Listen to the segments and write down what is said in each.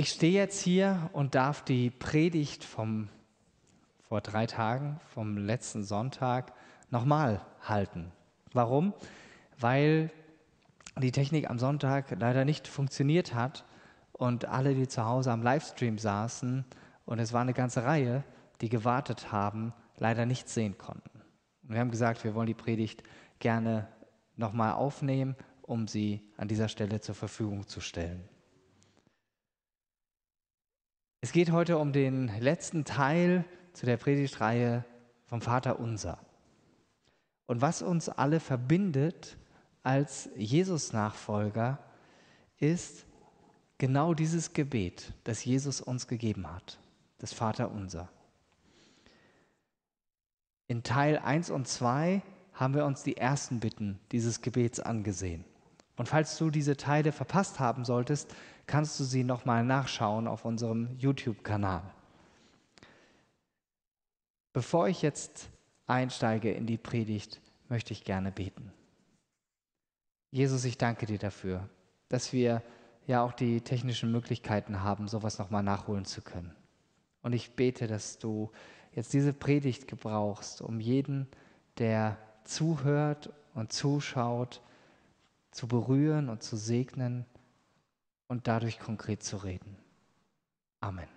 Ich stehe jetzt hier und darf die Predigt vom vor drei Tagen, vom letzten Sonntag, nochmal halten. Warum? Weil die Technik am Sonntag leider nicht funktioniert hat und alle, die zu Hause am Livestream saßen, und es war eine ganze Reihe, die gewartet haben, leider nicht sehen konnten. Und wir haben gesagt, wir wollen die Predigt gerne nochmal aufnehmen, um sie an dieser Stelle zur Verfügung zu stellen. Es geht heute um den letzten Teil zu der Predigtreihe vom Vater Unser. Und was uns alle verbindet als Jesus-Nachfolger, ist genau dieses Gebet, das Jesus uns gegeben hat, das Vater Unser. In Teil 1 und 2 haben wir uns die ersten Bitten dieses Gebets angesehen. Und falls du diese Teile verpasst haben solltest, kannst du sie nochmal nachschauen auf unserem YouTube-Kanal. Bevor ich jetzt einsteige in die Predigt, möchte ich gerne beten. Jesus, ich danke dir dafür, dass wir ja auch die technischen Möglichkeiten haben, sowas nochmal nachholen zu können. Und ich bete, dass du jetzt diese Predigt gebrauchst, um jeden, der zuhört und zuschaut, zu berühren und zu segnen und dadurch konkret zu reden. Amen.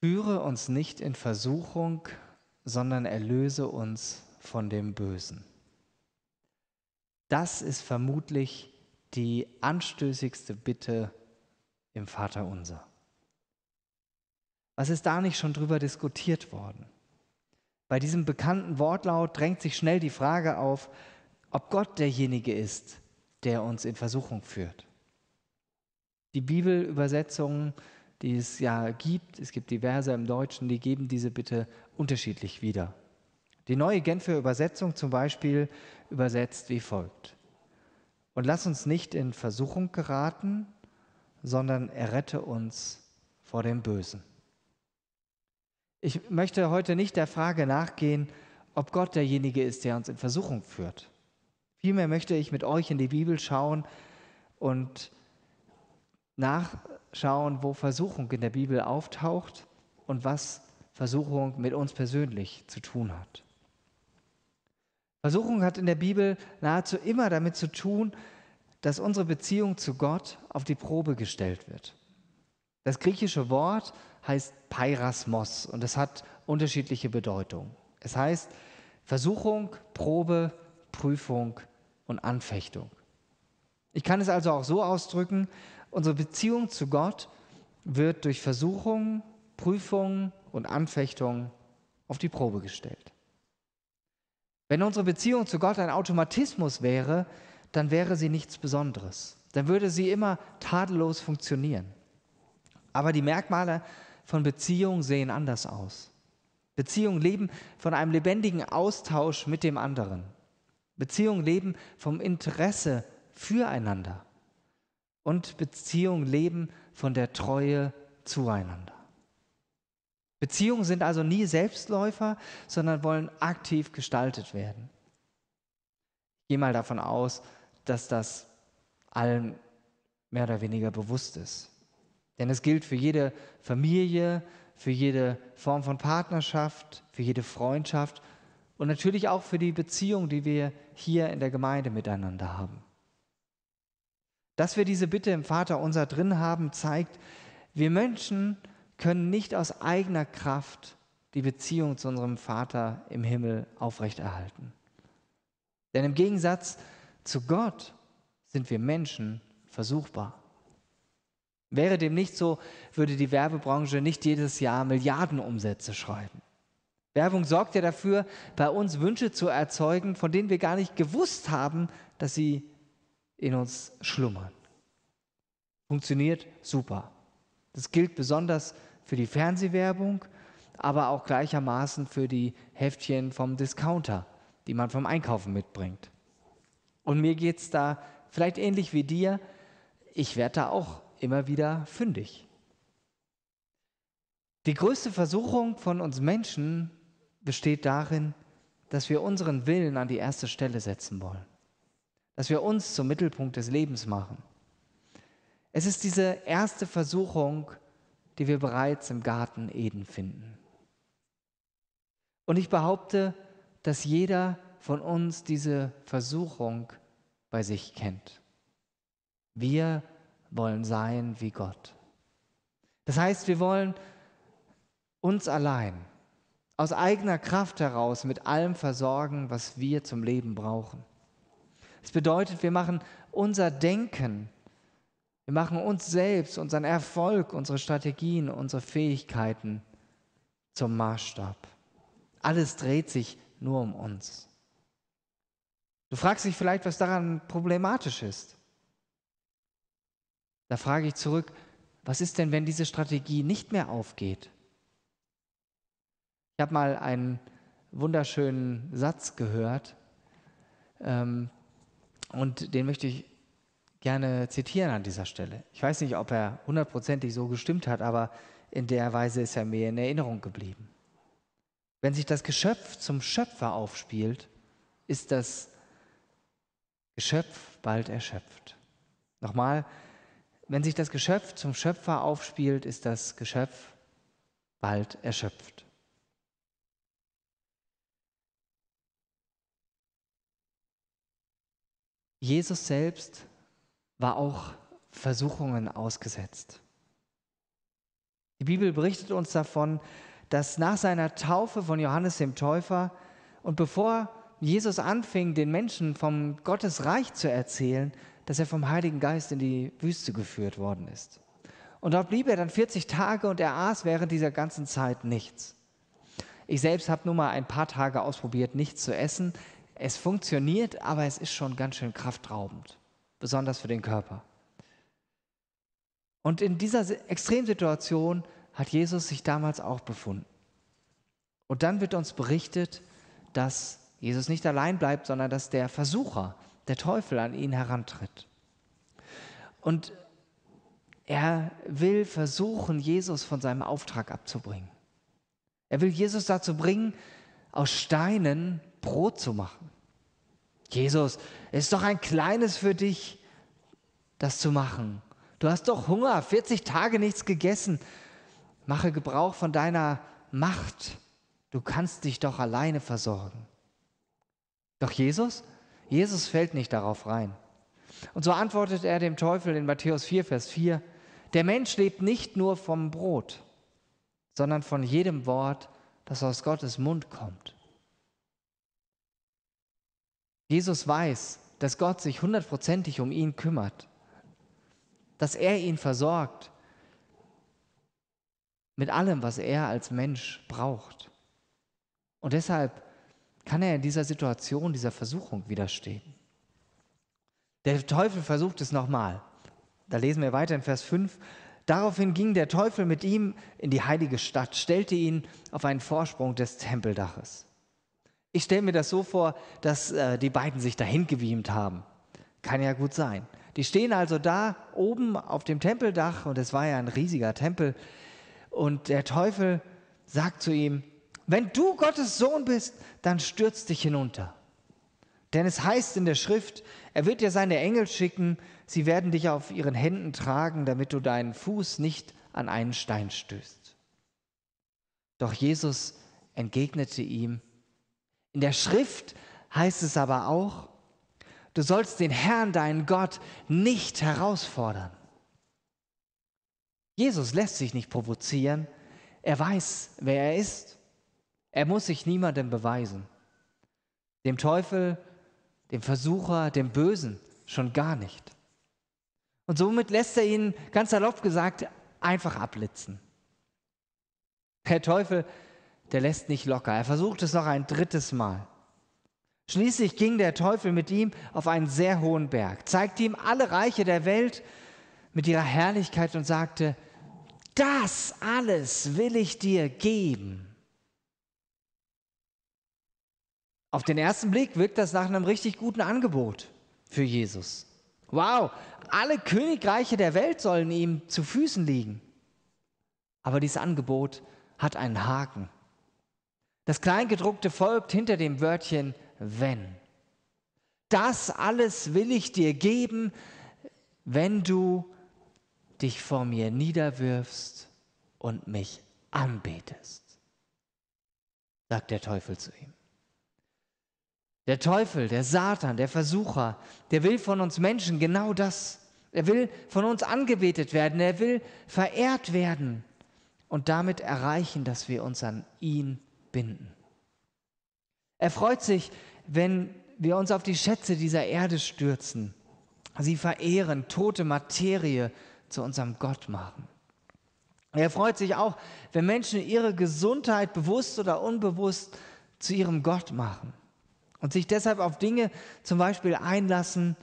Führe uns nicht in Versuchung, sondern erlöse uns von dem Bösen. Das ist vermutlich die anstößigste Bitte im Vaterunser. Was ist da nicht schon drüber diskutiert worden? Bei diesem bekannten Wortlaut drängt sich schnell die Frage auf, ob Gott derjenige ist, der uns in Versuchung führt. Die Bibelübersetzungen, die es ja gibt, es gibt diverse im Deutschen, die geben diese Bitte unterschiedlich wieder. Die neue Genfer Übersetzung zum Beispiel übersetzt wie folgt. Und lass uns nicht in Versuchung geraten, sondern errette uns vor dem Bösen. Ich möchte heute nicht der Frage nachgehen, ob Gott derjenige ist, der uns in Versuchung führt. Vielmehr möchte ich mit euch in die Bibel schauen und nachschauen, wo Versuchung in der Bibel auftaucht und was Versuchung mit uns persönlich zu tun hat. Versuchung hat in der Bibel nahezu immer damit zu tun, dass unsere Beziehung zu Gott auf die Probe gestellt wird. Das griechische Wort heißt Peirasmos und es hat unterschiedliche Bedeutungen. Es heißt Versuchung, Probe, Prüfung und Anfechtung. Ich kann es also auch so ausdrücken, unsere Beziehung zu Gott wird durch Versuchung, Prüfung und Anfechtung auf die Probe gestellt. Wenn unsere Beziehung zu Gott ein Automatismus wäre, dann wäre sie nichts Besonderes. Dann würde sie immer tadellos funktionieren. Aber die Merkmale von Beziehungen sehen anders aus. Beziehungen leben von einem lebendigen Austausch mit dem anderen. Beziehungen leben vom Interesse füreinander. Und Beziehungen leben von der Treue zueinander. Beziehungen sind also nie Selbstläufer, sondern wollen aktiv gestaltet werden. Ich gehe mal davon aus, dass das allen mehr oder weniger bewusst ist. Denn es gilt für jede Familie, für jede Form von Partnerschaft, für jede Freundschaft und natürlich auch für die Beziehung, die wir hier in der Gemeinde miteinander haben. Dass wir diese Bitte im Vater unser drin haben, zeigt, wir Menschen können nicht aus eigener Kraft die Beziehung zu unserem Vater im Himmel aufrechterhalten. Denn im Gegensatz zu Gott sind wir Menschen versuchbar. Wäre dem nicht so, würde die Werbebranche nicht jedes Jahr Milliardenumsätze schreiben. Werbung sorgt ja dafür, bei uns Wünsche zu erzeugen, von denen wir gar nicht gewusst haben, dass sie in uns schlummern. Funktioniert super. Das gilt besonders für die Fernsehwerbung, aber auch gleichermaßen für die Heftchen vom Discounter, die man vom Einkaufen mitbringt. Und mir geht es da vielleicht ähnlich wie dir. Ich werde da auch immer wieder fündig. Die größte Versuchung von uns Menschen besteht darin, dass wir unseren Willen an die erste Stelle setzen wollen. dass wir uns zum Mittelpunkt des Lebens machen. Es ist diese erste Versuchung, die wir bereits im Garten Eden finden. Und ich behaupte, dass jeder von uns diese Versuchung bei sich kennt. Wir wollen sein wie Gott. Das heißt, wir wollen uns allein, aus eigener Kraft heraus mit allem versorgen, was wir zum Leben brauchen. Das bedeutet, wir machen unser Denken, wir machen uns selbst, unseren Erfolg, unsere Strategien, unsere Fähigkeiten zum Maßstab. Alles dreht sich nur um uns. Du fragst dich vielleicht, was daran problematisch ist. Da frage ich zurück, was ist denn, wenn diese Strategie nicht mehr aufgeht? Ich habe mal einen wunderschönen Satz gehört ähm, und den möchte ich gerne zitieren an dieser Stelle. Ich weiß nicht, ob er hundertprozentig so gestimmt hat, aber in der Weise ist er mir in Erinnerung geblieben. Wenn sich das Geschöpf zum Schöpfer aufspielt, ist das Geschöpf bald erschöpft. Nochmal, wenn sich das Geschöpf zum Schöpfer aufspielt, ist das Geschöpf bald erschöpft. Jesus selbst war auch Versuchungen ausgesetzt. Die Bibel berichtet uns davon, dass nach seiner Taufe von Johannes dem Täufer und bevor Jesus anfing, den Menschen vom Gottesreich zu erzählen, dass er vom Heiligen Geist in die Wüste geführt worden ist. Und dort blieb er dann 40 Tage und er aß während dieser ganzen Zeit nichts. Ich selbst habe nur mal ein paar Tage ausprobiert, nichts zu essen. Es funktioniert, aber es ist schon ganz schön kraftraubend, besonders für den Körper. Und in dieser Extremsituation hat Jesus sich damals auch befunden. Und dann wird uns berichtet, dass Jesus nicht allein bleibt, sondern dass der Versucher, der Teufel an ihn herantritt. Und er will versuchen, Jesus von seinem Auftrag abzubringen. Er will Jesus dazu bringen, aus Steinen Brot zu machen. Jesus, es ist doch ein kleines für dich, das zu machen. Du hast doch Hunger, 40 Tage nichts gegessen. Mache Gebrauch von deiner Macht. Du kannst dich doch alleine versorgen. Doch Jesus, Jesus fällt nicht darauf rein. Und so antwortet er dem Teufel in Matthäus 4, Vers 4, der Mensch lebt nicht nur vom Brot, sondern von jedem Wort, das aus Gottes Mund kommt. Jesus weiß, dass Gott sich hundertprozentig um ihn kümmert, dass er ihn versorgt mit allem, was er als Mensch braucht. Und deshalb kann er in dieser Situation, dieser Versuchung widerstehen. Der Teufel versucht es nochmal. Da lesen wir weiter in Vers 5. Daraufhin ging der Teufel mit ihm in die heilige Stadt, stellte ihn auf einen Vorsprung des Tempeldaches. Ich stelle mir das so vor, dass äh, die beiden sich dahin gewiemt haben. Kann ja gut sein. Die stehen also da oben auf dem Tempeldach und es war ja ein riesiger Tempel. Und der Teufel sagt zu ihm, wenn du Gottes Sohn bist, dann stürz dich hinunter. Denn es heißt in der Schrift, er wird dir seine Engel schicken, sie werden dich auf ihren Händen tragen, damit du deinen Fuß nicht an einen Stein stößt. Doch Jesus entgegnete ihm, in der Schrift heißt es aber auch, du sollst den Herrn, deinen Gott, nicht herausfordern. Jesus lässt sich nicht provozieren, er weiß, wer er ist er muss sich niemandem beweisen. Dem Teufel, dem Versucher, dem Bösen schon gar nicht. Und somit lässt er ihn, ganz salopp gesagt, einfach abblitzen. Der Teufel, der lässt nicht locker. Er versucht es noch ein drittes Mal. Schließlich ging der Teufel mit ihm auf einen sehr hohen Berg, zeigte ihm alle Reiche der Welt mit ihrer Herrlichkeit und sagte, das alles will ich dir geben, Auf den ersten Blick wirkt das nach einem richtig guten Angebot für Jesus. Wow, alle Königreiche der Welt sollen ihm zu Füßen liegen. Aber dieses Angebot hat einen Haken. Das Kleingedruckte folgt hinter dem Wörtchen wenn. Das alles will ich dir geben, wenn du dich vor mir niederwirfst und mich anbetest, sagt der Teufel zu ihm. Der Teufel, der Satan, der Versucher, der will von uns Menschen genau das. Er will von uns angebetet werden, er will verehrt werden und damit erreichen, dass wir uns an ihn binden. Er freut sich, wenn wir uns auf die Schätze dieser Erde stürzen, sie verehren, tote Materie zu unserem Gott machen. Er freut sich auch, wenn Menschen ihre Gesundheit bewusst oder unbewusst zu ihrem Gott machen und sich deshalb auf Dinge zum Beispiel einlassen,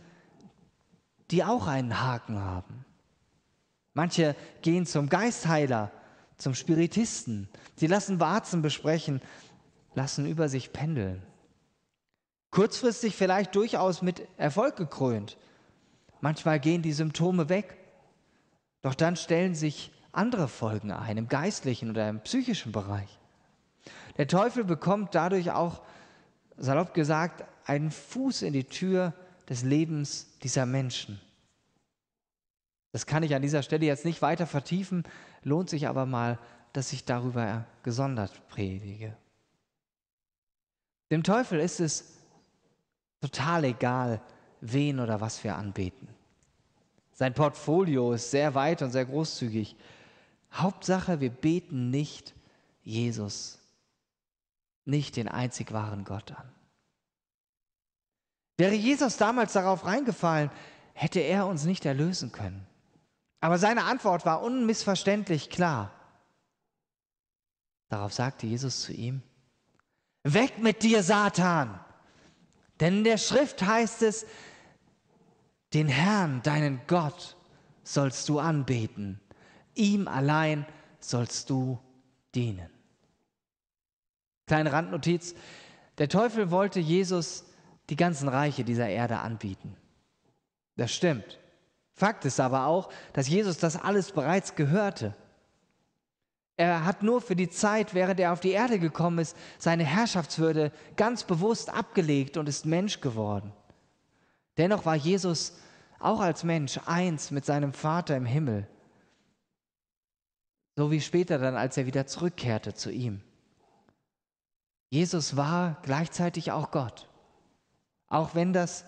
die auch einen Haken haben. Manche gehen zum Geistheiler, zum Spiritisten. Sie lassen Warzen besprechen, lassen über sich pendeln. Kurzfristig vielleicht durchaus mit Erfolg gekrönt. Manchmal gehen die Symptome weg, doch dann stellen sich andere Folgen ein, im geistlichen oder im psychischen Bereich. Der Teufel bekommt dadurch auch, salopp gesagt, einen Fuß in die Tür des Lebens dieser Menschen. Das kann ich an dieser Stelle jetzt nicht weiter vertiefen, lohnt sich aber mal, dass ich darüber gesondert predige. Dem Teufel ist es total egal, wen oder was wir anbeten. Sein Portfolio ist sehr weit und sehr großzügig. Hauptsache, wir beten nicht Jesus, nicht den einzig wahren Gott an. Wäre Jesus damals darauf reingefallen, hätte er uns nicht erlösen können. Aber seine Antwort war unmissverständlich klar. Darauf sagte Jesus zu ihm, Weg mit dir, Satan! Denn in der Schrift heißt es, den Herrn, deinen Gott, sollst du anbeten. Ihm allein sollst du dienen. Kleine Randnotiz. Der Teufel wollte Jesus die ganzen Reiche dieser Erde anbieten. Das stimmt. Fakt ist aber auch, dass Jesus das alles bereits gehörte. Er hat nur für die Zeit, während er auf die Erde gekommen ist, seine Herrschaftswürde ganz bewusst abgelegt und ist Mensch geworden. Dennoch war Jesus auch als Mensch eins mit seinem Vater im Himmel. So wie später dann, als er wieder zurückkehrte zu ihm. Jesus war gleichzeitig auch Gott. Auch wenn das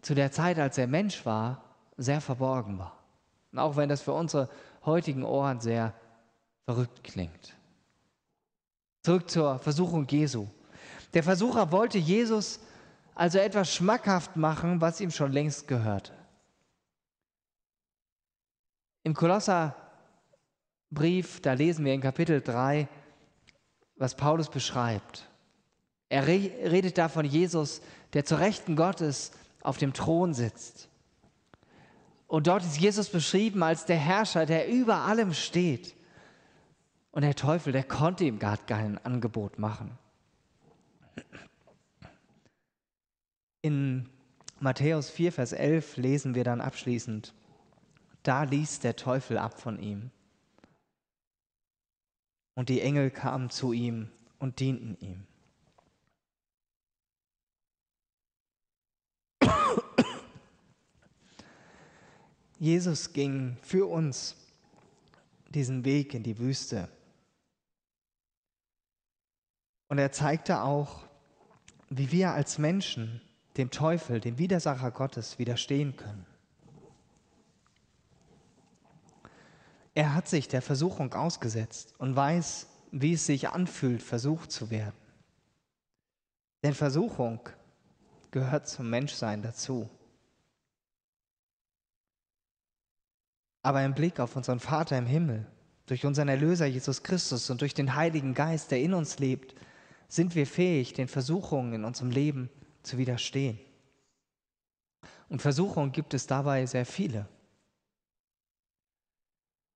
zu der Zeit, als er Mensch war, sehr verborgen war. Und auch wenn das für unsere heutigen Ohren sehr verrückt klingt. Zurück zur Versuchung Jesu. Der Versucher wollte Jesus also etwas schmackhaft machen, was ihm schon längst gehörte. Im Kolosserbrief, da lesen wir in Kapitel 3, was Paulus beschreibt. Er redet da von Jesus, der zur Rechten Gottes auf dem Thron sitzt. Und dort ist Jesus beschrieben als der Herrscher, der über allem steht. Und der Teufel, der konnte ihm gar kein Angebot machen. In Matthäus 4, Vers 11 lesen wir dann abschließend, da ließ der Teufel ab von ihm. Und die Engel kamen zu ihm und dienten ihm. Jesus ging für uns diesen Weg in die Wüste. Und er zeigte auch, wie wir als Menschen dem Teufel, dem Widersacher Gottes, widerstehen können. Er hat sich der Versuchung ausgesetzt und weiß, wie es sich anfühlt, versucht zu werden. Denn Versuchung gehört zum Menschsein dazu. Aber im Blick auf unseren Vater im Himmel, durch unseren Erlöser Jesus Christus und durch den Heiligen Geist, der in uns lebt, sind wir fähig, den Versuchungen in unserem Leben zu widerstehen. Und Versuchungen gibt es dabei sehr viele.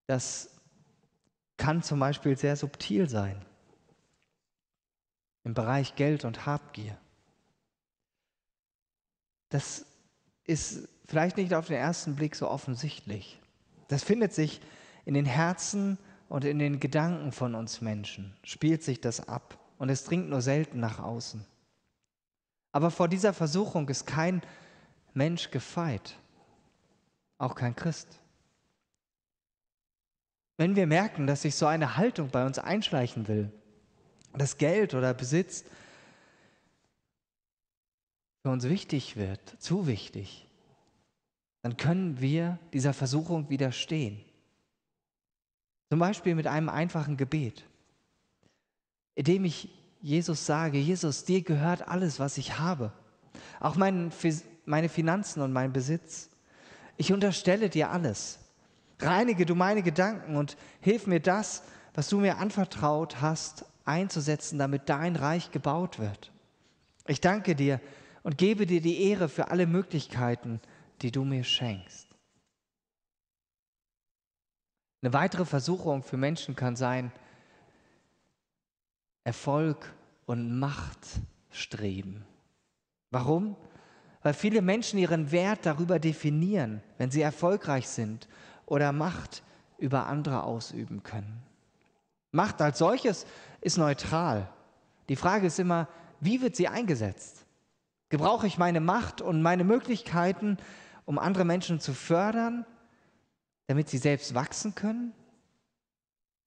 Das kann zum Beispiel sehr subtil sein im Bereich Geld und Habgier. Das ist vielleicht nicht auf den ersten Blick so offensichtlich. Das findet sich in den Herzen und in den Gedanken von uns Menschen, spielt sich das ab und es dringt nur selten nach außen. Aber vor dieser Versuchung ist kein Mensch gefeit, auch kein Christ. Wenn wir merken, dass sich so eine Haltung bei uns einschleichen will, dass Geld oder Besitz für uns wichtig wird, zu wichtig, dann können wir dieser Versuchung widerstehen. Zum Beispiel mit einem einfachen Gebet, indem ich Jesus sage, Jesus, dir gehört alles, was ich habe, auch mein, meine Finanzen und mein Besitz. Ich unterstelle dir alles. Reinige du meine Gedanken und hilf mir das, was du mir anvertraut hast, einzusetzen, damit dein Reich gebaut wird. Ich danke dir und gebe dir die Ehre für alle Möglichkeiten, die du mir schenkst. Eine weitere Versuchung für Menschen kann sein, Erfolg und Macht streben. Warum? Weil viele Menschen ihren Wert darüber definieren, wenn sie erfolgreich sind oder Macht über andere ausüben können. Macht als solches ist neutral. Die Frage ist immer, wie wird sie eingesetzt? Gebrauche ich meine Macht und meine Möglichkeiten, um andere Menschen zu fördern, damit sie selbst wachsen können?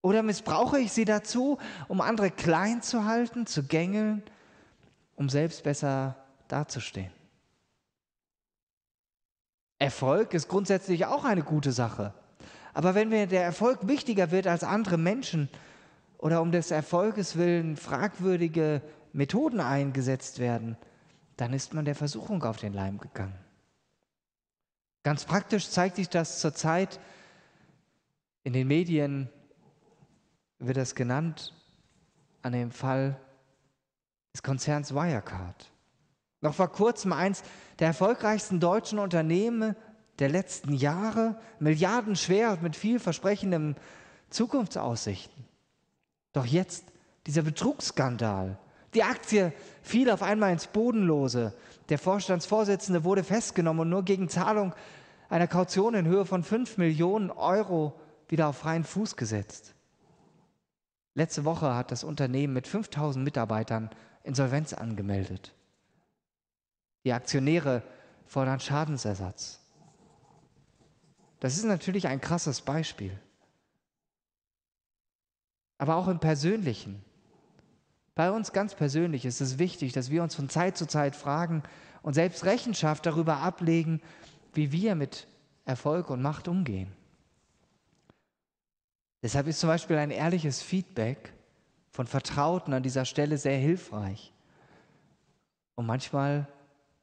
Oder missbrauche ich sie dazu, um andere klein zu halten, zu gängeln, um selbst besser dazustehen? Erfolg ist grundsätzlich auch eine gute Sache. Aber wenn mir der Erfolg wichtiger wird als andere Menschen oder um des Erfolges willen fragwürdige Methoden eingesetzt werden, dann ist man der Versuchung auf den Leim gegangen. Ganz praktisch zeigt sich das zurzeit in den Medien, wird das genannt, an dem Fall des Konzerns Wirecard. Noch vor kurzem eins der erfolgreichsten deutschen Unternehmen der letzten Jahre, milliardenschwer mit vielversprechendem Zukunftsaussichten. Doch jetzt dieser Betrugsskandal. Die Aktie fiel auf einmal ins Bodenlose. Der Vorstandsvorsitzende wurde festgenommen und nur gegen Zahlung einer Kaution in Höhe von 5 Millionen Euro wieder auf freien Fuß gesetzt. Letzte Woche hat das Unternehmen mit 5000 Mitarbeitern Insolvenz angemeldet. Die Aktionäre fordern Schadensersatz. Das ist natürlich ein krasses Beispiel. Aber auch im Persönlichen. Bei uns ganz persönlich ist es wichtig, dass wir uns von Zeit zu Zeit fragen und selbst Rechenschaft darüber ablegen, wie wir mit Erfolg und Macht umgehen. Deshalb ist zum Beispiel ein ehrliches Feedback von Vertrauten an dieser Stelle sehr hilfreich und manchmal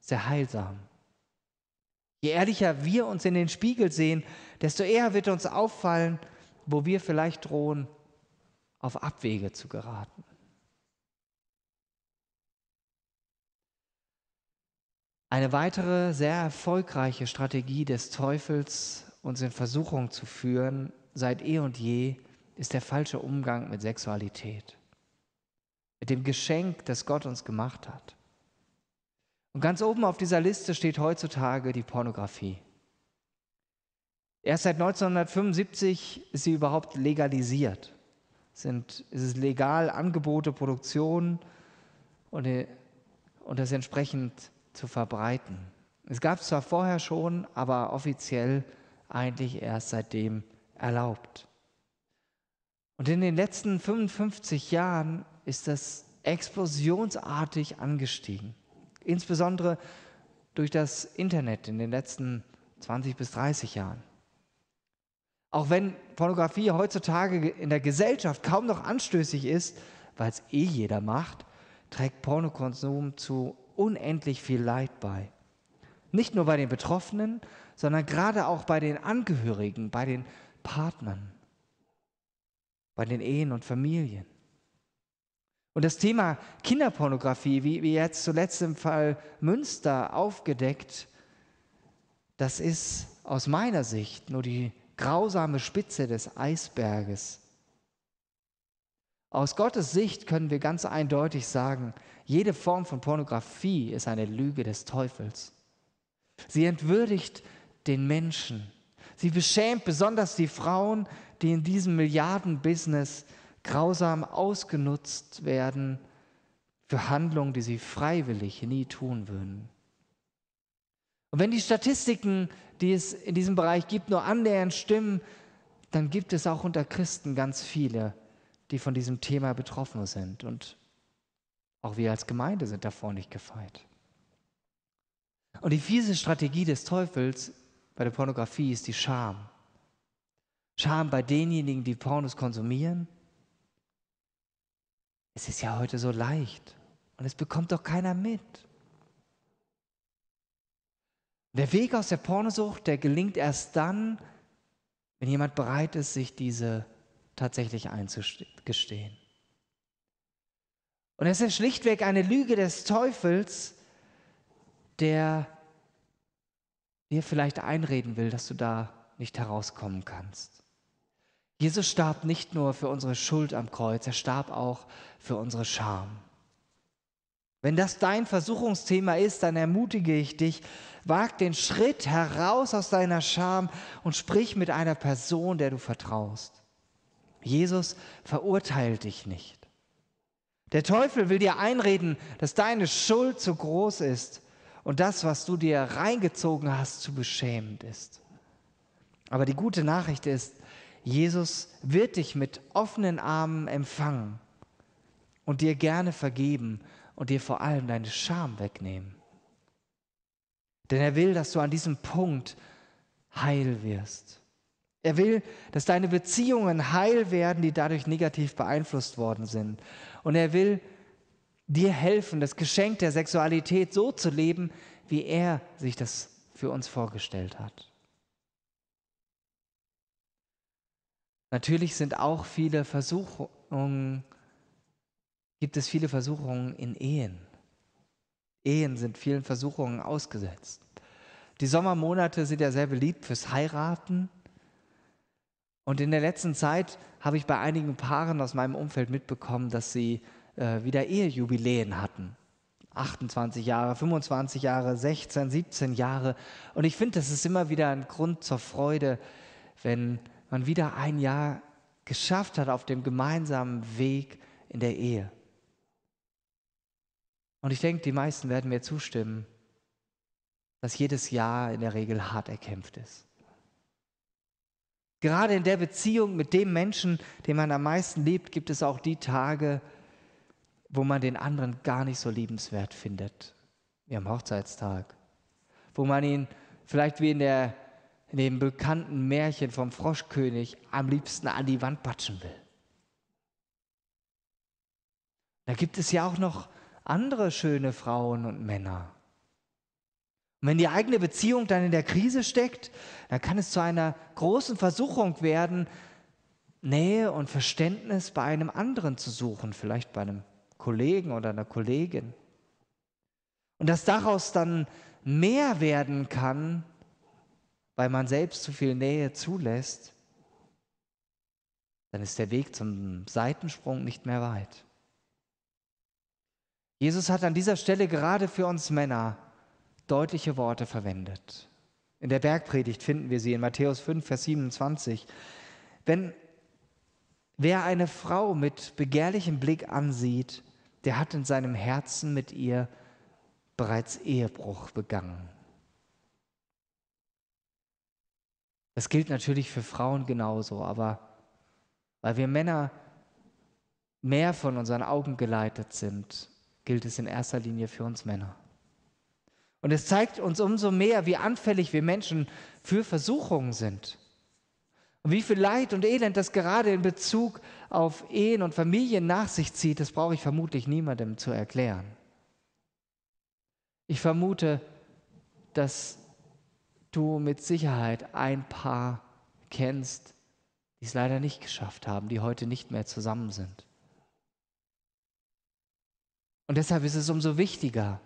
sehr heilsam. Je ehrlicher wir uns in den Spiegel sehen, desto eher wird uns auffallen, wo wir vielleicht drohen, auf Abwege zu geraten. Eine weitere sehr erfolgreiche Strategie des Teufels, uns in Versuchung zu führen, seit eh und je, ist der falsche Umgang mit Sexualität, mit dem Geschenk, das Gott uns gemacht hat. Und ganz oben auf dieser Liste steht heutzutage die Pornografie. Erst seit 1975 ist sie überhaupt legalisiert. Sind, ist es legal, Angebote, Produktion und, und das entsprechend zu verbreiten. Es gab es zwar vorher schon, aber offiziell eigentlich erst seitdem erlaubt. Und in den letzten 55 Jahren ist das explosionsartig angestiegen insbesondere durch das Internet in den letzten 20 bis 30 Jahren. Auch wenn Pornografie heutzutage in der Gesellschaft kaum noch anstößig ist, weil es eh jeder macht, trägt Pornokonsum zu unendlich viel Leid bei. Nicht nur bei den Betroffenen, sondern gerade auch bei den Angehörigen, bei den Partnern, bei den Ehen und Familien. Und das Thema Kinderpornografie, wie, wie jetzt zuletzt im Fall Münster aufgedeckt, das ist aus meiner Sicht nur die grausame Spitze des Eisberges. Aus Gottes Sicht können wir ganz eindeutig sagen, jede Form von Pornografie ist eine Lüge des Teufels. Sie entwürdigt den Menschen. Sie beschämt besonders die Frauen, die in diesem Milliardenbusiness grausam ausgenutzt werden für Handlungen, die sie freiwillig nie tun würden. Und wenn die Statistiken, die es in diesem Bereich gibt, nur annähernd stimmen, dann gibt es auch unter Christen ganz viele, die von diesem Thema betroffen sind. Und auch wir als Gemeinde sind davor nicht gefeit. Und die fiese Strategie des Teufels bei der Pornografie ist die Scham. Scham bei denjenigen, die Pornos konsumieren. Es ist ja heute so leicht und es bekommt doch keiner mit. Der Weg aus der Pornosucht, der gelingt erst dann, wenn jemand bereit ist, sich diese tatsächlich einzugestehen. Und es ist schlichtweg eine Lüge des Teufels, der dir vielleicht einreden will, dass du da nicht herauskommen kannst. Jesus starb nicht nur für unsere Schuld am Kreuz, er starb auch für unsere Scham. Wenn das dein Versuchungsthema ist, dann ermutige ich dich, wag den Schritt heraus aus deiner Scham und sprich mit einer Person, der du vertraust. Jesus verurteilt dich nicht. Der Teufel will dir einreden, dass deine Schuld zu groß ist und das, was du dir reingezogen hast, zu beschämend ist. Aber die gute Nachricht ist, Jesus wird dich mit offenen Armen empfangen und dir gerne vergeben und dir vor allem deine Scham wegnehmen. Denn er will, dass du an diesem Punkt heil wirst. Er will, dass deine Beziehungen heil werden, die dadurch negativ beeinflusst worden sind. Und er will dir helfen, das Geschenk der Sexualität so zu leben, wie er sich das für uns vorgestellt hat. Natürlich sind auch viele Versuchungen gibt es viele Versuchungen in Ehen. Ehen sind vielen Versuchungen ausgesetzt. Die Sommermonate sind ja sehr beliebt fürs Heiraten. Und in der letzten Zeit habe ich bei einigen Paaren aus meinem Umfeld mitbekommen, dass sie äh, wieder Ehejubiläen hatten. 28 Jahre, 25 Jahre, 16, 17 Jahre. Und ich finde, das ist immer wieder ein Grund zur Freude, wenn man wieder ein Jahr geschafft hat auf dem gemeinsamen Weg in der Ehe. Und ich denke, die meisten werden mir zustimmen, dass jedes Jahr in der Regel hart erkämpft ist. Gerade in der Beziehung mit dem Menschen, den man am meisten liebt, gibt es auch die Tage, wo man den anderen gar nicht so liebenswert findet, wie am Hochzeitstag. Wo man ihn vielleicht wie in, der, in dem bekannten Märchen vom Froschkönig am liebsten an die Wand patschen will. Da gibt es ja auch noch andere schöne Frauen und Männer. Und wenn die eigene Beziehung dann in der Krise steckt, dann kann es zu einer großen Versuchung werden, Nähe und Verständnis bei einem anderen zu suchen, vielleicht bei einem Kollegen oder einer Kollegin. Und dass daraus dann mehr werden kann, weil man selbst zu viel Nähe zulässt, dann ist der Weg zum Seitensprung nicht mehr weit. Jesus hat an dieser Stelle gerade für uns Männer deutliche Worte verwendet. In der Bergpredigt finden wir sie in Matthäus 5, Vers 27. Wenn wer eine Frau mit begehrlichem Blick ansieht, der hat in seinem Herzen mit ihr bereits Ehebruch begangen. Das gilt natürlich für Frauen genauso, aber weil wir Männer mehr von unseren Augen geleitet sind, gilt es in erster Linie für uns Männer. Und es zeigt uns umso mehr, wie anfällig wir Menschen für Versuchungen sind. Und wie viel Leid und Elend das gerade in Bezug auf Ehen und Familien nach sich zieht, das brauche ich vermutlich niemandem zu erklären. Ich vermute, dass du mit Sicherheit ein Paar kennst, die es leider nicht geschafft haben, die heute nicht mehr zusammen sind. Und deshalb ist es umso wichtiger,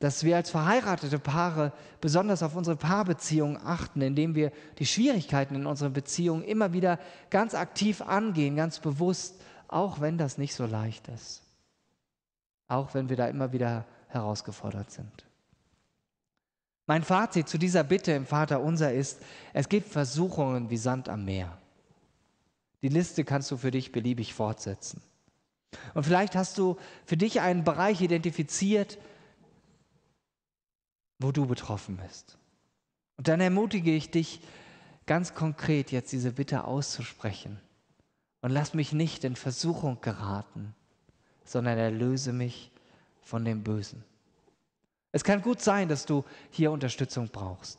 dass wir als verheiratete Paare besonders auf unsere Paarbeziehungen achten, indem wir die Schwierigkeiten in unseren Beziehungen immer wieder ganz aktiv angehen, ganz bewusst, auch wenn das nicht so leicht ist. Auch wenn wir da immer wieder herausgefordert sind. Mein Fazit zu dieser Bitte im Vater unser ist, es gibt Versuchungen wie Sand am Meer. Die Liste kannst du für dich beliebig fortsetzen. Und vielleicht hast du für dich einen Bereich identifiziert, wo du betroffen bist. Und dann ermutige ich dich ganz konkret jetzt diese Bitte auszusprechen. Und lass mich nicht in Versuchung geraten, sondern erlöse mich von dem Bösen. Es kann gut sein, dass du hier Unterstützung brauchst.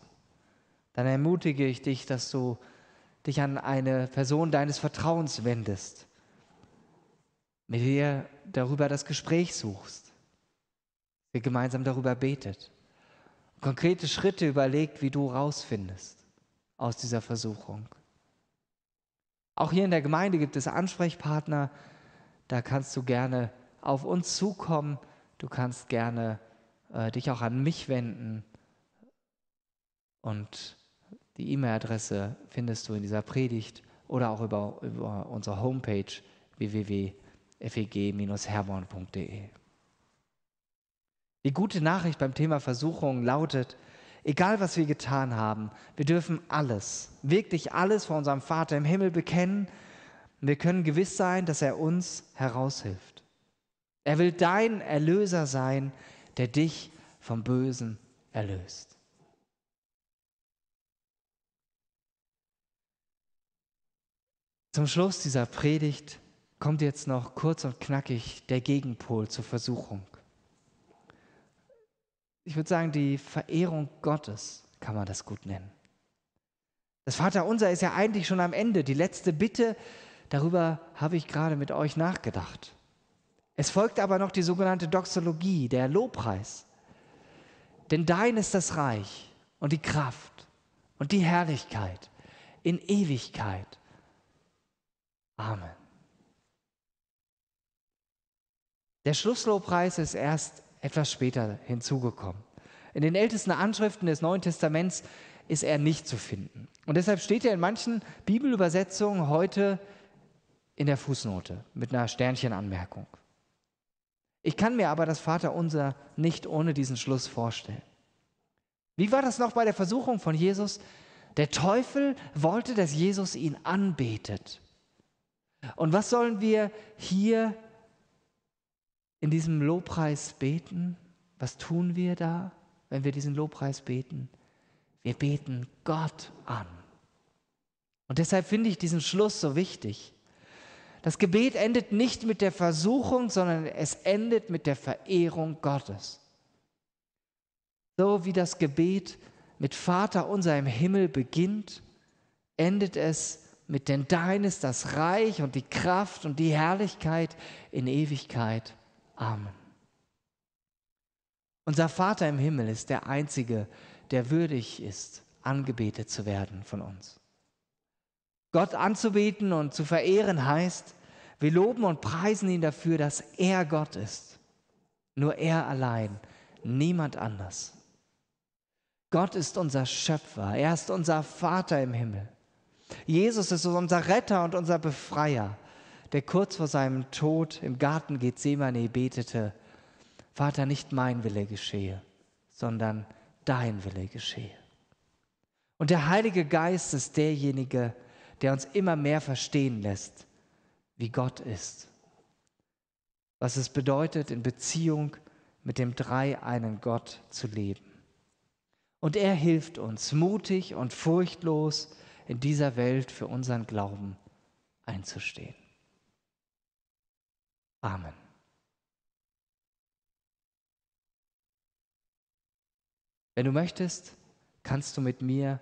Dann ermutige ich dich, dass du dich an eine Person deines Vertrauens wendest, mit ihr darüber das Gespräch suchst, ihr gemeinsam darüber betet, konkrete Schritte überlegt, wie du rausfindest aus dieser Versuchung. Auch hier in der Gemeinde gibt es Ansprechpartner, da kannst du gerne auf uns zukommen, du kannst gerne äh, dich auch an mich wenden und die E-Mail-Adresse findest du in dieser Predigt oder auch über, über unsere Homepage www.feg-herborn.de. Die gute Nachricht beim Thema Versuchung lautet, egal was wir getan haben, wir dürfen alles, wirklich alles vor unserem Vater im Himmel bekennen. Wir können gewiss sein, dass er uns heraushilft. Er will dein Erlöser sein, der dich vom Bösen erlöst. Zum Schluss dieser Predigt kommt jetzt noch kurz und knackig der Gegenpol zur Versuchung. Ich würde sagen, die Verehrung Gottes kann man das gut nennen. Das Vaterunser ist ja eigentlich schon am Ende. Die letzte Bitte, darüber habe ich gerade mit euch nachgedacht. Es folgt aber noch die sogenannte Doxologie, der Lobpreis. Denn dein ist das Reich und die Kraft und die Herrlichkeit in Ewigkeit. Amen. Der Schlusslobpreis ist erst etwas später hinzugekommen. In den ältesten Anschriften des Neuen Testaments ist er nicht zu finden. Und deshalb steht er in manchen Bibelübersetzungen heute in der Fußnote mit einer Sternchenanmerkung. Ich kann mir aber das Vaterunser nicht ohne diesen Schluss vorstellen. Wie war das noch bei der Versuchung von Jesus? Der Teufel wollte, dass Jesus ihn anbetet. Und was sollen wir hier in diesem Lobpreis beten? Was tun wir da, wenn wir diesen Lobpreis beten? Wir beten Gott an. Und deshalb finde ich diesen Schluss so wichtig. Das Gebet endet nicht mit der Versuchung, sondern es endet mit der Verehrung Gottes. So wie das Gebet mit Vater unser im Himmel beginnt, endet es mit denn dein ist das Reich und die Kraft und die Herrlichkeit in Ewigkeit. Amen. Unser Vater im Himmel ist der Einzige, der würdig ist, angebetet zu werden von uns. Gott anzubeten und zu verehren heißt, wir loben und preisen ihn dafür, dass er Gott ist. Nur er allein, niemand anders. Gott ist unser Schöpfer, er ist unser Vater im Himmel. Jesus ist unser Retter und unser Befreier, der kurz vor seinem Tod im Garten Gethsemane betete, Vater, nicht mein Wille geschehe, sondern dein Wille geschehe. Und der Heilige Geist ist derjenige, der uns immer mehr verstehen lässt, wie Gott ist. Was es bedeutet, in Beziehung mit dem dreieinen Gott zu leben. Und er hilft uns mutig und furchtlos in dieser Welt für unseren Glauben einzustehen. Amen. Wenn du möchtest, kannst du mit mir